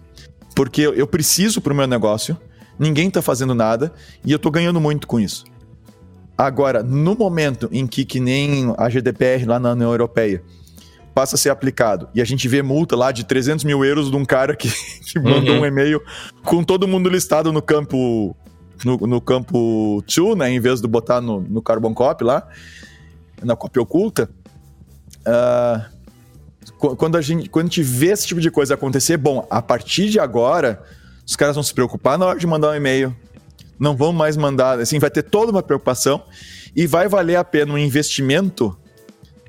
Porque eu preciso para o meu negócio, ninguém está fazendo nada e eu estou ganhando muito com isso. Agora, no momento em que, que nem a GDPR lá na União Europeia passa a ser aplicado e a gente vê multa lá de 300 mil euros de um cara que, *laughs* que mandou uhum. um e-mail com todo mundo listado no campo no, no campo 2, né, em vez de botar no, no Carbon Copy lá, na cópia oculta, uh, quando, a gente, quando a gente vê esse tipo de coisa acontecer, bom, a partir de agora, os caras vão se preocupar na hora de mandar um e-mail, não vão mais mandar, assim, vai ter toda uma preocupação e vai valer a pena um investimento,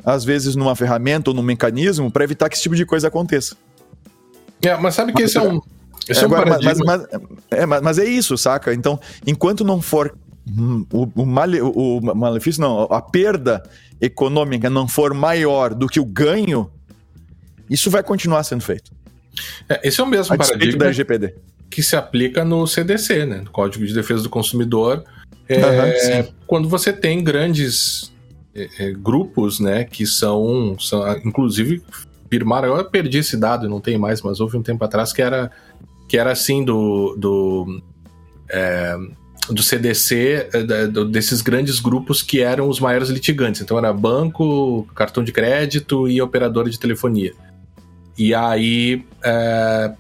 às vezes numa ferramenta ou num mecanismo, para evitar que esse tipo de coisa aconteça. É, mas sabe que mas, esse é um. É, um agora, mas, mas, é, mas, é isso, saca? Então, enquanto não for o, o, male, o, o malefício, não, a perda econômica não for maior do que o ganho, isso vai continuar sendo feito. É, esse é o mesmo a paradigma da LGPD que se aplica no CDC, né, no Código de Defesa do Consumidor, é, uhum, quando você tem grandes é, é, grupos, né, que são, são, inclusive, firmaram, eu perdi esse dado, não tem mais, mas houve um tempo atrás que era, que era assim do, do, é, do CDC, é, desses grandes grupos que eram os maiores litigantes, então era banco, cartão de crédito e operadora de telefonia. E aí, é,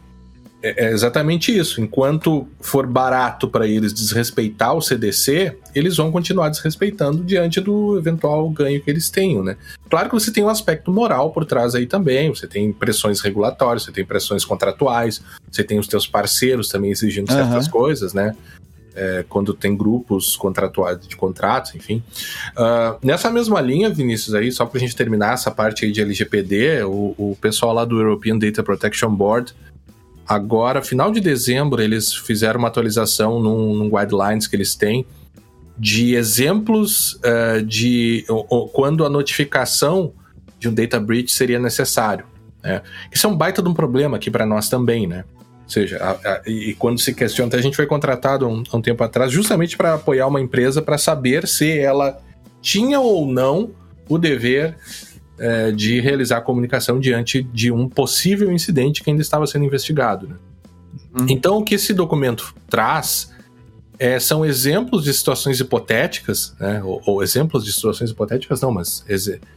é, é exatamente isso. Enquanto for barato para eles desrespeitar o CDC, eles vão continuar desrespeitando diante do eventual ganho que eles tenham, né? Claro que você tem um aspecto moral por trás aí também, você tem pressões regulatórias, você tem pressões contratuais, você tem os teus parceiros também exigindo certas uhum. coisas, né? É, quando tem grupos contratuais de contratos, enfim. Uh, nessa mesma linha, Vinícius, aí, só para a gente terminar essa parte aí de LGPD, o, o pessoal lá do European Data Protection Board Agora, final de dezembro, eles fizeram uma atualização num, num guidelines que eles têm de exemplos uh, de quando a notificação de um data breach seria necessário. Né? Isso é um baita de um problema aqui para nós também, né? Ou seja, a, a, e quando se questiona, até a gente foi contratado um, um tempo atrás justamente para apoiar uma empresa para saber se ela tinha ou não o dever é, de realizar a comunicação diante de um possível incidente que ainda estava sendo investigado. Né? Uhum. Então, o que esse documento traz é, são exemplos de situações hipotéticas, né? ou, ou, exemplos de situações hipotéticas, não, mas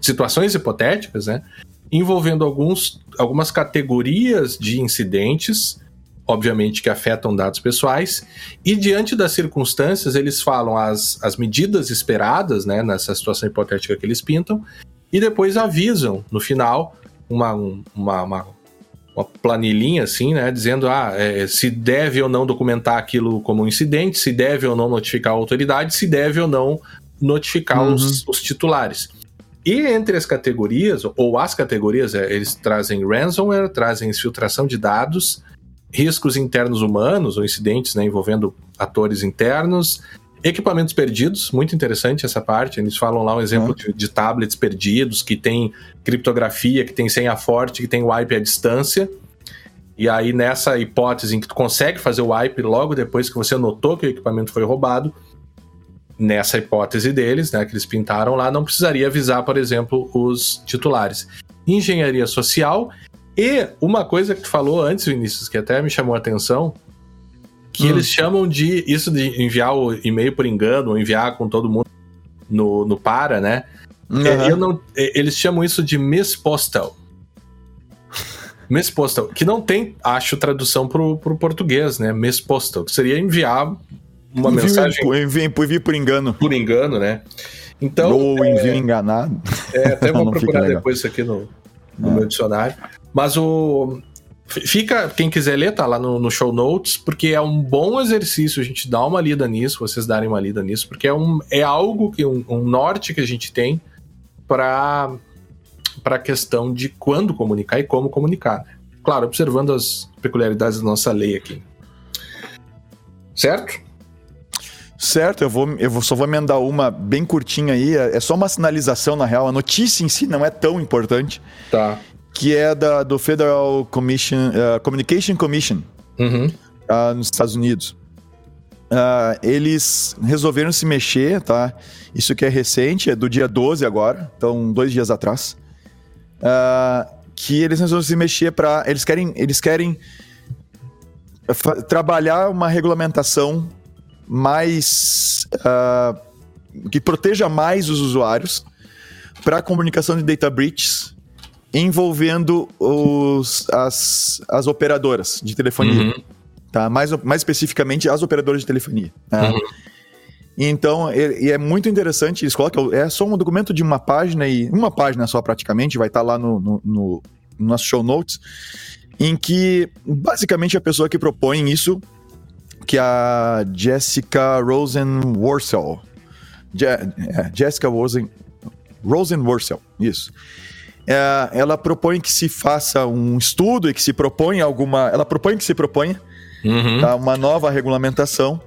situações hipotéticas, né? envolvendo alguns, algumas categorias de incidentes, obviamente que afetam dados pessoais, e diante das circunstâncias, eles falam as, as medidas esperadas né, nessa situação hipotética que eles pintam, e depois avisam no final uma, uma, uma, uma planilhinha assim, né, dizendo ah, é, se deve ou não documentar aquilo como um incidente, se deve ou não notificar a autoridade, se deve ou não notificar uhum. os, os titulares. E entre as categorias, ou as categorias, é, eles trazem ransomware, trazem infiltração de dados, riscos internos humanos, ou incidentes né, envolvendo atores internos, Equipamentos perdidos, muito interessante essa parte. Eles falam lá um exemplo de, de, tablets perdidos, que tem criptografia, que tem senha forte, que tem wipe à distância. E aí, nessa hipótese em que tu consegue fazer o wipe logo depois que você notou que o equipamento foi roubado, nessa hipótese deles, né, que eles pintaram lá, não precisaria avisar, por exemplo, os titulares. Engenharia social e uma coisa que tu falou antes, Vinícius, que até me chamou a atenção, que hum. eles chamam de isso de enviar o e-mail por engano, enviar com todo mundo no, no para, né? Uhum. eu não, eles chamam isso de Miss Postal. *laughs* Miss Postal, que não tem, acho, tradução pro, pro português, né? Miss Postal, que seria enviar uma envio, mensagem. Envio, envio por engano. Por engano, né? Então, Ou é, envio enganado. É, até *laughs* vou procurar depois isso aqui no, no é. meu dicionário. Mas o, Fica, quem quiser ler, tá lá no, no, show notes, porque é um bom exercício a gente dar uma lida nisso, vocês darem uma lida nisso, porque é, um, é algo que um, um norte que a gente tem para para a questão de quando comunicar e como comunicar. Né? Claro, observando as peculiaridades da nossa lei aqui. Certo? Certo, eu, vou, eu só vou emendar uma bem curtinha aí. É, é só uma sinalização, na real. A notícia em si não é tão importante. Tá que é da, do Federal Commission, uh, Communication Commission uhum. uh, nos Estados Unidos. Uh, eles resolveram se mexer, tá? Isso que é recente, é do dia 12 agora, então dois dias atrás. que eles resolveram se mexer para. Eles querem, eles querem trabalhar uma regulamentação mais. que proteja mais os usuários para a comunicação de data breaches envolvendo os, as, as operadoras de telefonia. Uhum. Tá? Mais, mais especificamente, as operadoras de telefonia. Tá? Uhum. Então, e é muito interessante, eles colocam, é só um documento de uma página, e uma página só praticamente, vai estar tá lá no, no, no, no nosso show notes, em que basicamente a pessoa que propõe isso, que é a Jessica Rosenworcel, Je, é, Jessica Rosen, Rosenworcel, isso é, ela propõe que se faça um estudo e que se proponha alguma. Ela propõe que se proponha uhum. tá, uma nova regulamentação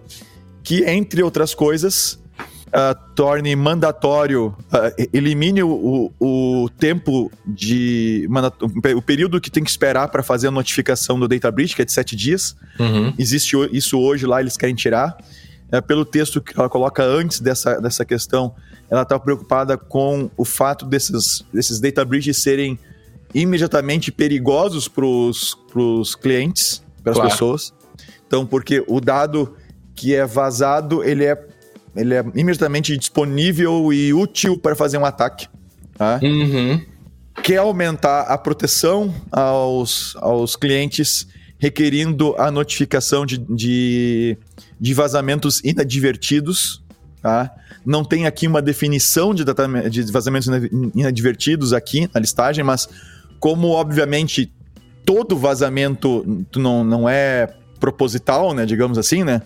que, entre outras coisas, uh, torne mandatório, uh, elimine o, o, o, tempo de. o período que tem que esperar para fazer a notificação do data breach, que é de sete dias. Uhum. Existe isso hoje lá, eles querem tirar. É, pelo texto que ela coloca antes dessa, dessa questão, ela está preocupada com o fato desses, desses data breaches serem imediatamente perigosos para os clientes, para as claro. pessoas. Então, porque o dado que é vazado, ele é, ele é imediatamente disponível e útil para fazer um ataque. Tá? Uhum. Quer aumentar a proteção aos, aos clientes requerindo a notificação de, de, de vazamentos inadvertidos. Tá? Não tem aqui uma definição de, de vazamentos inadvertidos aqui na listagem, mas como obviamente todo vazamento não, não é proposital, né, digamos assim, né?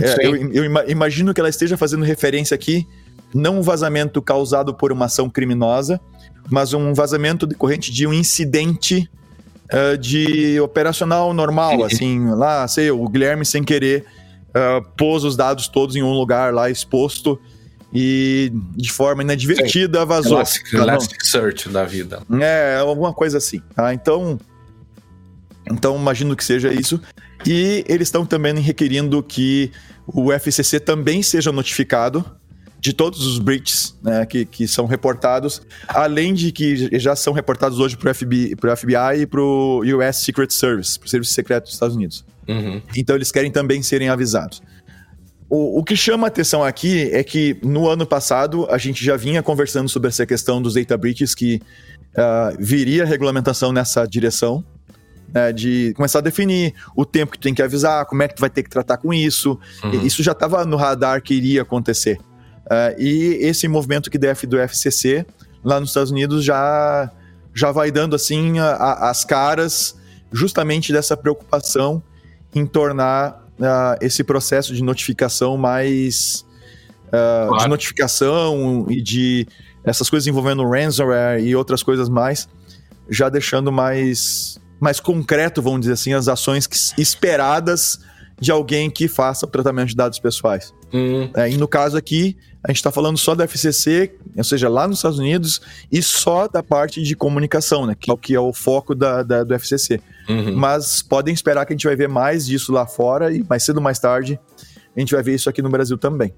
É, eu, eu, imagino que ela esteja fazendo referência aqui não um vazamento causado por uma ação criminosa, mas um vazamento decorrente de um incidente uh, de operacional normal, assim, lá, sei, o Guilherme sem querer uh, pôs os dados todos em um lugar lá exposto e de forma inadvertida Sim. vazou. Elastic, tá Elasticsearch da vida. É, alguma coisa assim, tá? Então, então imagino que seja isso. E eles estão também requerindo que o FCC também seja notificado de todos os breaches né, que, que são reportados, além de que já são reportados hoje para o FBI, FBI e para o US Secret Service, para o Serviço Secreto dos Estados Unidos. Uhum. Então eles querem também serem avisados. O, o que chama atenção aqui é que no ano passado a gente já vinha conversando sobre essa questão dos data breaches, que uh, viria regulamentação nessa direção, né, de começar a definir o tempo que tu tem que avisar, como é que tu vai ter que tratar com isso. Uhum. Isso já estava no radar que iria acontecer. Uh, e esse movimento que def do FCC lá nos Estados Unidos já, já vai dando assim a, a, as caras justamente dessa preocupação em tornar uh, esse processo de notificação mais uh, claro. de notificação e de essas coisas envolvendo ransomware e outras coisas mais, já deixando mais mais concreto, vamos dizer assim, as ações que, esperadas de alguém que faça o tratamento de dados pessoais. Hum. É, e no caso aqui, a gente está falando só da FCC, ou seja, lá nos Estados Unidos, e só da parte de comunicação, né, que é o que é o foco da, da do FCC. Uhum. Mas podem esperar que a gente vai ver mais disso lá fora e mais cedo ou mais tarde a gente vai ver isso aqui no Brasil também.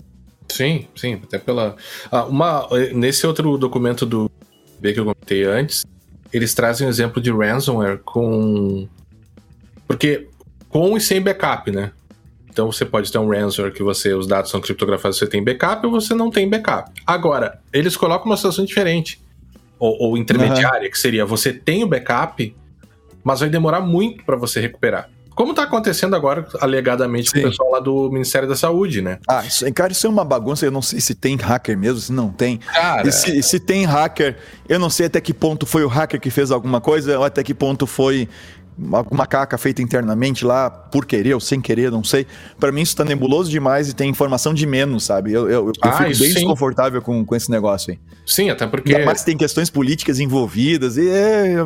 Sim, sim, até pela. Ah, uma, nesse outro documento do B que eu comentei antes, eles trazem um exemplo de ransomware com. Porque com e sem backup, né? Então você pode ter um ransomware que você os dados são criptografados, você tem backup ou você não tem backup. Agora, eles colocam uma situação diferente ou, ou intermediária, uhum. que seria você tem o backup, mas vai demorar muito para você recuperar. Como está acontecendo agora, alegadamente, Sim. com o pessoal lá do Ministério da Saúde, né? Ah, isso, cara, isso é uma bagunça. Eu não sei se tem hacker mesmo, se não tem. Cara, e se, se tem hacker, eu não sei até que ponto foi o hacker que fez alguma coisa, ou até que ponto foi alguma caca feita internamente lá, por querer ou sem querer, não sei. Para mim isso tá nebuloso demais e tem informação de menos, sabe? Eu, eu, eu ah, fico bem sim. desconfortável com, com esse negócio aí. Sim, até porque... Mas tem questões políticas envolvidas e, é,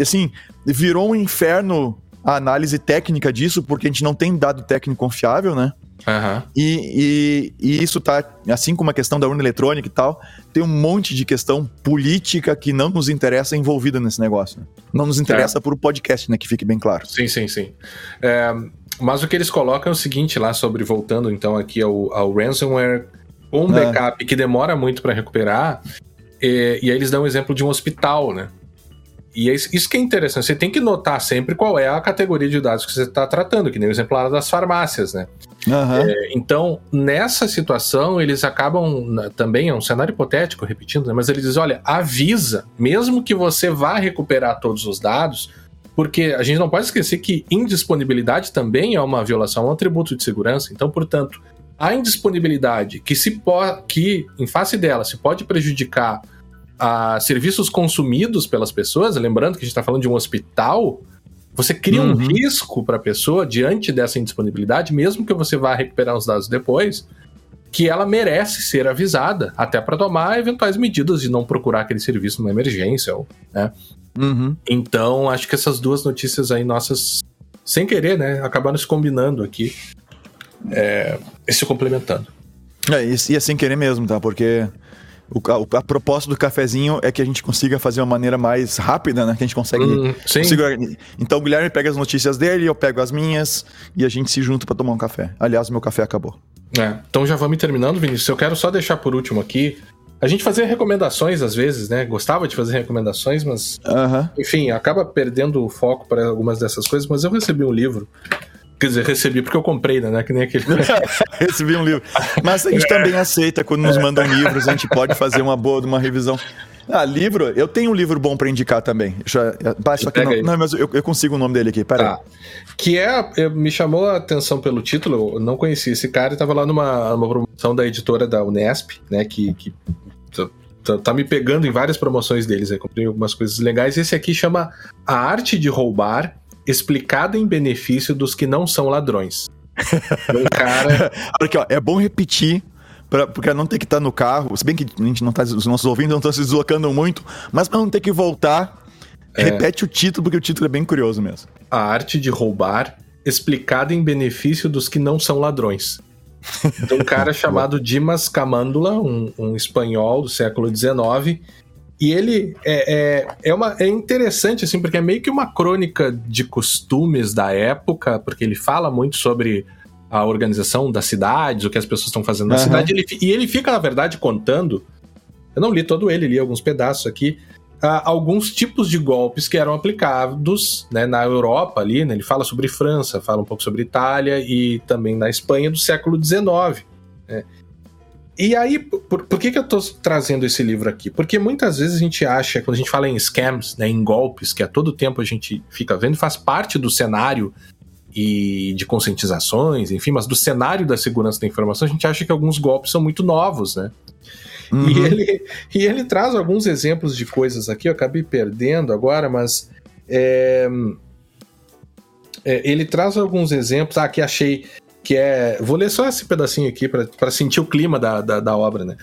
assim, virou um inferno a análise técnica disso, porque a gente não tem dado técnico confiável, né? Uhum. E, e, e, isso tá, assim como a questão da urna eletrônica e tal, tem um monte de questão política que não nos interessa envolvida nesse negócio. Né? Não nos interessa é. por o podcast, né? Que fique bem claro. Sim, sim, sim. É, mas o que eles colocam é o seguinte lá sobre, voltando então aqui ao, ao ransomware com um é. backup que demora muito para recuperar, e, e aí eles dão um exemplo de um hospital, né? E é isso que é interessante, você tem que notar sempre qual é a categoria de dados que você está tratando, que nem o exemplar das farmácias, né? Uhum. É, então, nessa situação, eles acabam também, é um cenário hipotético, repetindo, né? mas eles dizem: olha, avisa, mesmo que você vá recuperar todos os dados, porque a gente não pode esquecer que indisponibilidade também é uma violação, é um atributo de segurança. Então, portanto, a indisponibilidade que se que em face dela se pode prejudicar a serviços consumidos pelas pessoas, lembrando que a gente está falando de um hospital, você cria uhum. um risco para a pessoa diante dessa indisponibilidade, mesmo que você vá recuperar os dados depois, que ela merece ser avisada, até para tomar eventuais medidas de não procurar aquele serviço numa emergência, né? Uhum. Então, acho que essas duas notícias aí nossas, sem querer, né, acabaram se combinando aqui, é, e se complementando. É, e é sem querer mesmo, tá? Porque o, a, a, proposta do cafezinho é que a gente consiga fazer uma maneira mais rápida, né? Que a gente consegue. Hum, Então o Guilherme pega as notícias dele, eu pego as minhas e a gente se junta para tomar um café. Aliás, meu café acabou. É, então já vamos terminando, Vinícius. Eu quero só deixar por último aqui. A gente fazia recomendações às vezes, né? Gostava de fazer recomendações, mas. Enfim, acaba perdendo o foco para algumas dessas coisas. Mas eu recebi um livro Quer dizer, recebi porque eu comprei, né? Que nem aquele. *laughs* recebi um livro. Mas a gente é. também aceita quando nos mandam livros, a gente pode fazer uma boa de uma revisão. Ah, livro, eu tenho um livro bom para indicar também. Já, só que não, não, mas eu, eu, consigo o nome dele aqui, pera tá. Que é, me chamou a atenção pelo título, eu não conhecia esse cara, estava lá numa, numa promoção da editora da Unesp, né, que, que tá, tá me pegando em várias promoções deles, aí comprei algumas coisas legais. Esse aqui chama A Arte de Roubar, explicada em benefício dos que não são ladrões. um cara... *laughs* Aqui, ó, é bom repetir pra, porque não ter que estar tá no carro, se bem que a gente não tá, os nossos ouvintes não estão se deslocando muito, mas para não ter que voltar, é. repete o título, porque o título é bem curioso mesmo. A arte de roubar, explicada em benefício dos que não são ladrões. De *laughs* um cara chamado Dimas Camandula, um, um espanhol do século XIX, e ele é, é, é, uma, é interessante, assim, porque é meio que uma crônica de costumes da época, porque ele fala muito sobre a organização das cidades, o que as pessoas estão fazendo na uhum. cidade, ele, e ele fica, na verdade, contando. Eu não li todo ele, li alguns pedaços aqui. Uh, alguns tipos de golpes que eram aplicados né, na Europa ali, né, ele fala sobre França, fala um pouco sobre Itália e também na Espanha do século XIX. Né. E aí, por, por, que, que eu estou trazendo esse livro aqui? Porque muitas vezes a gente acha, quando a gente fala em scams, né, em golpes, que a todo tempo a gente fica vendo, faz parte do cenário e de conscientizações, enfim, mas do cenário da segurança da informação, a gente acha que alguns golpes são muito novos, né? Uhum. E, ele, e ele traz alguns exemplos de coisas aqui, eu acabei perdendo agora, mas é, é, ele traz alguns exemplos. Ah, que achei que é. Vou ler só esse pedacinho aqui para sentir o clima da, da, da obra, né?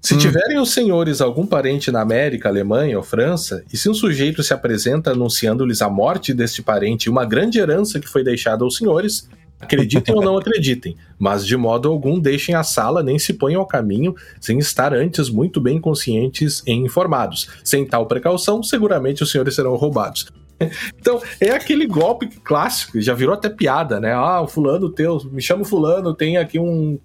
Se hum. tiverem os senhores algum parente na América, Alemanha ou França, e se um sujeito se apresenta anunciando-lhes a morte deste parente e uma grande herança que foi deixada aos senhores, acreditem ou não acreditem, mas de modo algum deixem a sala nem se ponham ao caminho sem estar antes muito bem conscientes e informados. Sem tal precaução, seguramente os senhores serão roubados. Então, é aquele golpe clássico, já virou até piada, né? Ah, o fulano teu, me chama fulano, tem aqui um,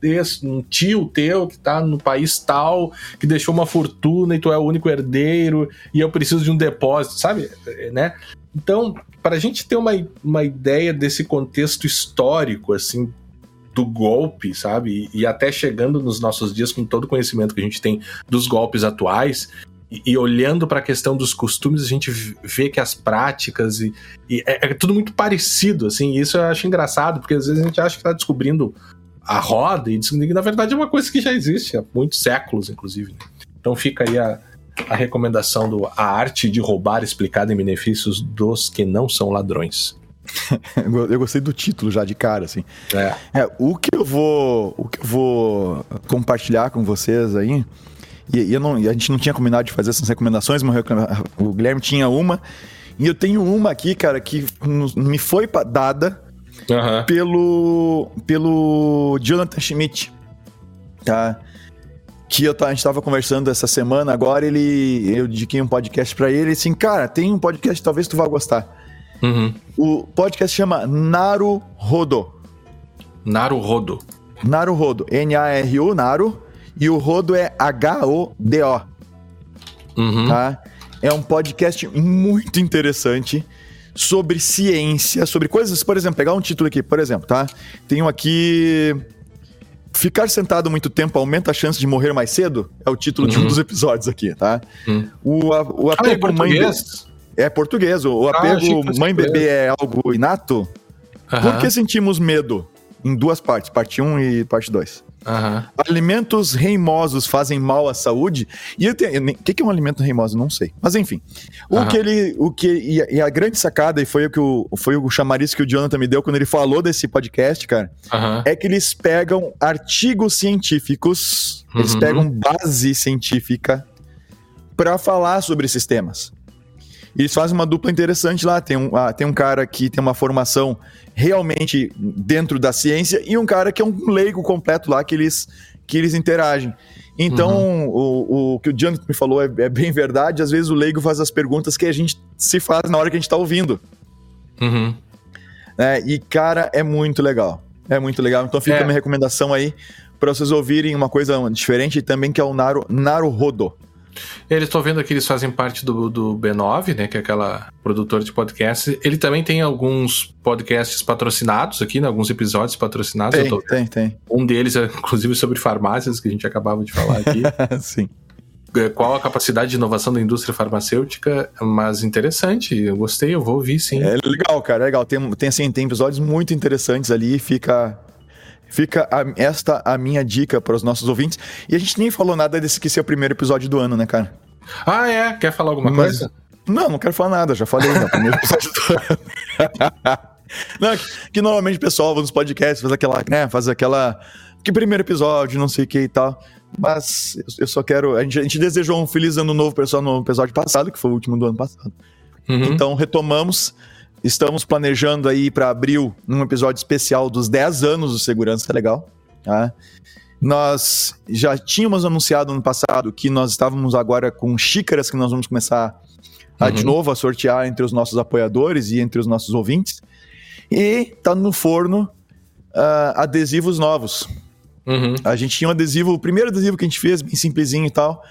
um tio teu que tá no país tal, que deixou uma fortuna e tu é o único herdeiro e eu preciso de um depósito, sabe? É, né? Então, para a gente ter uma, uma ideia desse contexto histórico, assim, do golpe, sabe? E, e até chegando nos nossos dias com todo o conhecimento que a gente tem dos golpes atuais, e, olhando para a questão dos costumes, a gente vê que as práticas e, e é, é, tudo muito parecido, assim. E isso eu acho engraçado, porque às vezes a gente acha que está descobrindo a roda e que na verdade é uma coisa que já existe há muitos séculos, inclusive. Né? Então fica aí a, a recomendação do A Arte de Roubar explicada em benefícios dos que não são ladrões. *laughs* eu gostei do título já de cara, assim. É. é. o que eu vou, o que eu vou compartilhar com vocês aí e, e, não, a gente não tinha combinado de fazer essas recomendações, mas o Guilherme tinha uma. E eu tenho uma aqui, cara, que me foi dada uhum. pelo, pelo Jonathan Schmidt. Tá? Que eu, a gente tava conversando essa semana, agora ele. Eu dediquei um podcast para ele assim, cara, tem um podcast, talvez tu vá gostar. Uhum. O podcast chama Naru Rodo. Naru Rodo. Naru Rodo. N-A-R-U, Naru e o Rodo é H-O-D-O. Uhum. Tá? É um podcast muito interessante sobre ciência, sobre coisas, por exemplo, pegar um título aqui, por exemplo, tá? Tenho aqui Ficar sentado muito tempo aumenta a chance de morrer mais cedo? É o título uhum. de um uhum. dos episódios aqui, tá? Uhum. O, o apego ah, é mãe é português. O ah, apego mãe bebê é algo inato. Uhum. Por que sentimos medo? Em duas partes, parte 1 um e parte 2. Uhum. Alimentos reimosos fazem mal à saúde. E o que, que é um alimento reimoso? Não sei. Mas enfim. O uhum. que ele. O que, e, a, e, a grande sacada, e foi o que o, foi o chamariz que o Jonathan me deu quando ele falou desse podcast, cara, uhum. é que eles pegam artigos científicos, eles uhum. pegam base científica para falar sobre esses temas. E eles fazem uma dupla interessante lá. Tem um, ah, tem um cara que tem uma formação realmente dentro da ciência e um cara que é um leigo completo lá que eles, que eles interagem. Então, uhum. o, o que o Jonathan me falou é, é, bem verdade. Às vezes o leigo faz as perguntas que a gente se faz na hora que a gente está ouvindo. Uhum. É, e, cara, é muito legal. É muito legal. Então fica é. a minha recomendação aí para vocês ouvirem uma coisa diferente também, que é o Naru, Naru Rodo. Eles estão vendo aqui, eles fazem parte do, do B9, né? Que é aquela produtora de podcasts. Ele também tem alguns podcasts patrocinados aqui, né, alguns episódios patrocinados. Tem, tô... tem, tem. Um deles é, inclusive, sobre farmácias, que a gente acabava de falar aqui. *laughs* Sim. é, qual a capacidade de inovação da indústria farmacêutica, mas interessante, eu gostei, eu vou ouvir sim. É legal, cara, é legal. Tem, tem, assim, tem episódios muito interessantes ali, fica. Fica a, esta a minha dica para os nossos ouvintes. E a gente nem falou nada desse que ser o primeiro episódio do ano, né, cara? Ah, é? Quer falar alguma mas, coisa? Não, não quero falar nada, já falei no né, primeiro episódio do ano. *laughs* não, que, que, normalmente o pessoal nos podcasts faz aquela, né, faz aquela. Que primeiro episódio, não sei o que e tal. Mas eu só quero. A gente, a gente desejou um feliz ano novo pessoal no episódio passado, que foi o último do ano passado. Uhum. Então retomamos. Estamos planejando aí para abril num episódio especial dos 10 anos do Segurança Legal. Tá? Nós já tínhamos anunciado no passado que nós estávamos agora com xícaras que nós vamos começar a, uhum. de novo a sortear entre os nossos apoiadores e entre os nossos ouvintes. E tá no forno uh, adesivos novos. Uhum. A gente tinha um adesivo, o primeiro adesivo que a gente fez, bem simplesinho e tal.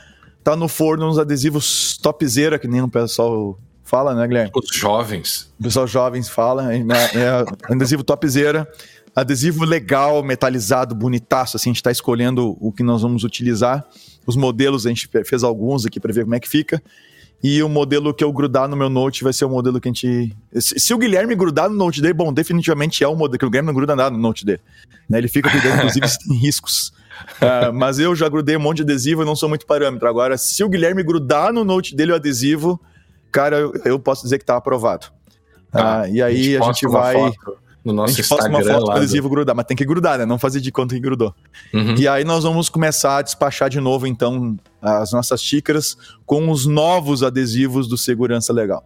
Tá no forno uns adesivos topzera, que nem o pessoal fala, né, Guilherme? Os jovens. O pessoal jovens fala. É, é *laughs* adesivo topzera. Adesivo legal, metalizado, bonitaço. Assim, a gente tá escolhendo o que nós vamos utilizar. Os modelos, a gente fez alguns aqui para ver como é que fica. E o modelo que eu grudar no meu Note vai ser o modelo que a gente. Se, o Guilherme grudar no Note dele, bom, definitivamente é o modelo, que o Guilherme não gruda nada no Note dele. Né? Ele fica cuidando, inclusive, se tem riscos. Uh, *laughs* mas eu já grudei um monte de adesivo e não sou muito parâmetro. Agora, se o Guilherme grudar no Note dele o adesivo, cara, eu, eu posso dizer que tá aprovado. Uh, e aí a gente, a gente vai. Foto no nosso a gente Instagram. uma foto do adesivo grudar, mas tem que grudar, né? Não fazer de conta que grudou. Uhum. E aí nós vamos começar a despachar de novo, então, as nossas xícaras com os novos adesivos do Segurança Legal.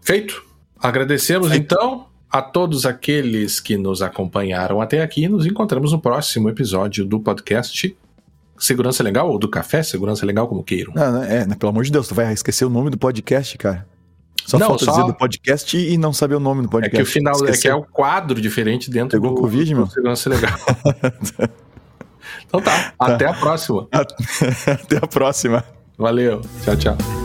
Feito. Agradecemos, Feito. então, a todos aqueles que nos acompanharam até aqui. Nos encontramos no próximo episódio do podcast Segurança Legal, ou do Café Segurança Legal, como queiram. Não, não, é, pelo amor de Deus, tu vai esquecer o nome do podcast, cara. Só não, falta só... dizer do podcast e não saber o nome do podcast. É que o final Esqueceu. é que é o quadro diferente dentro Pegou do, Covid, meu? Segurança Legal. *laughs* então tá, tá, até a próxima. *laughs* Até a próxima. Valeu, tchau, tchau.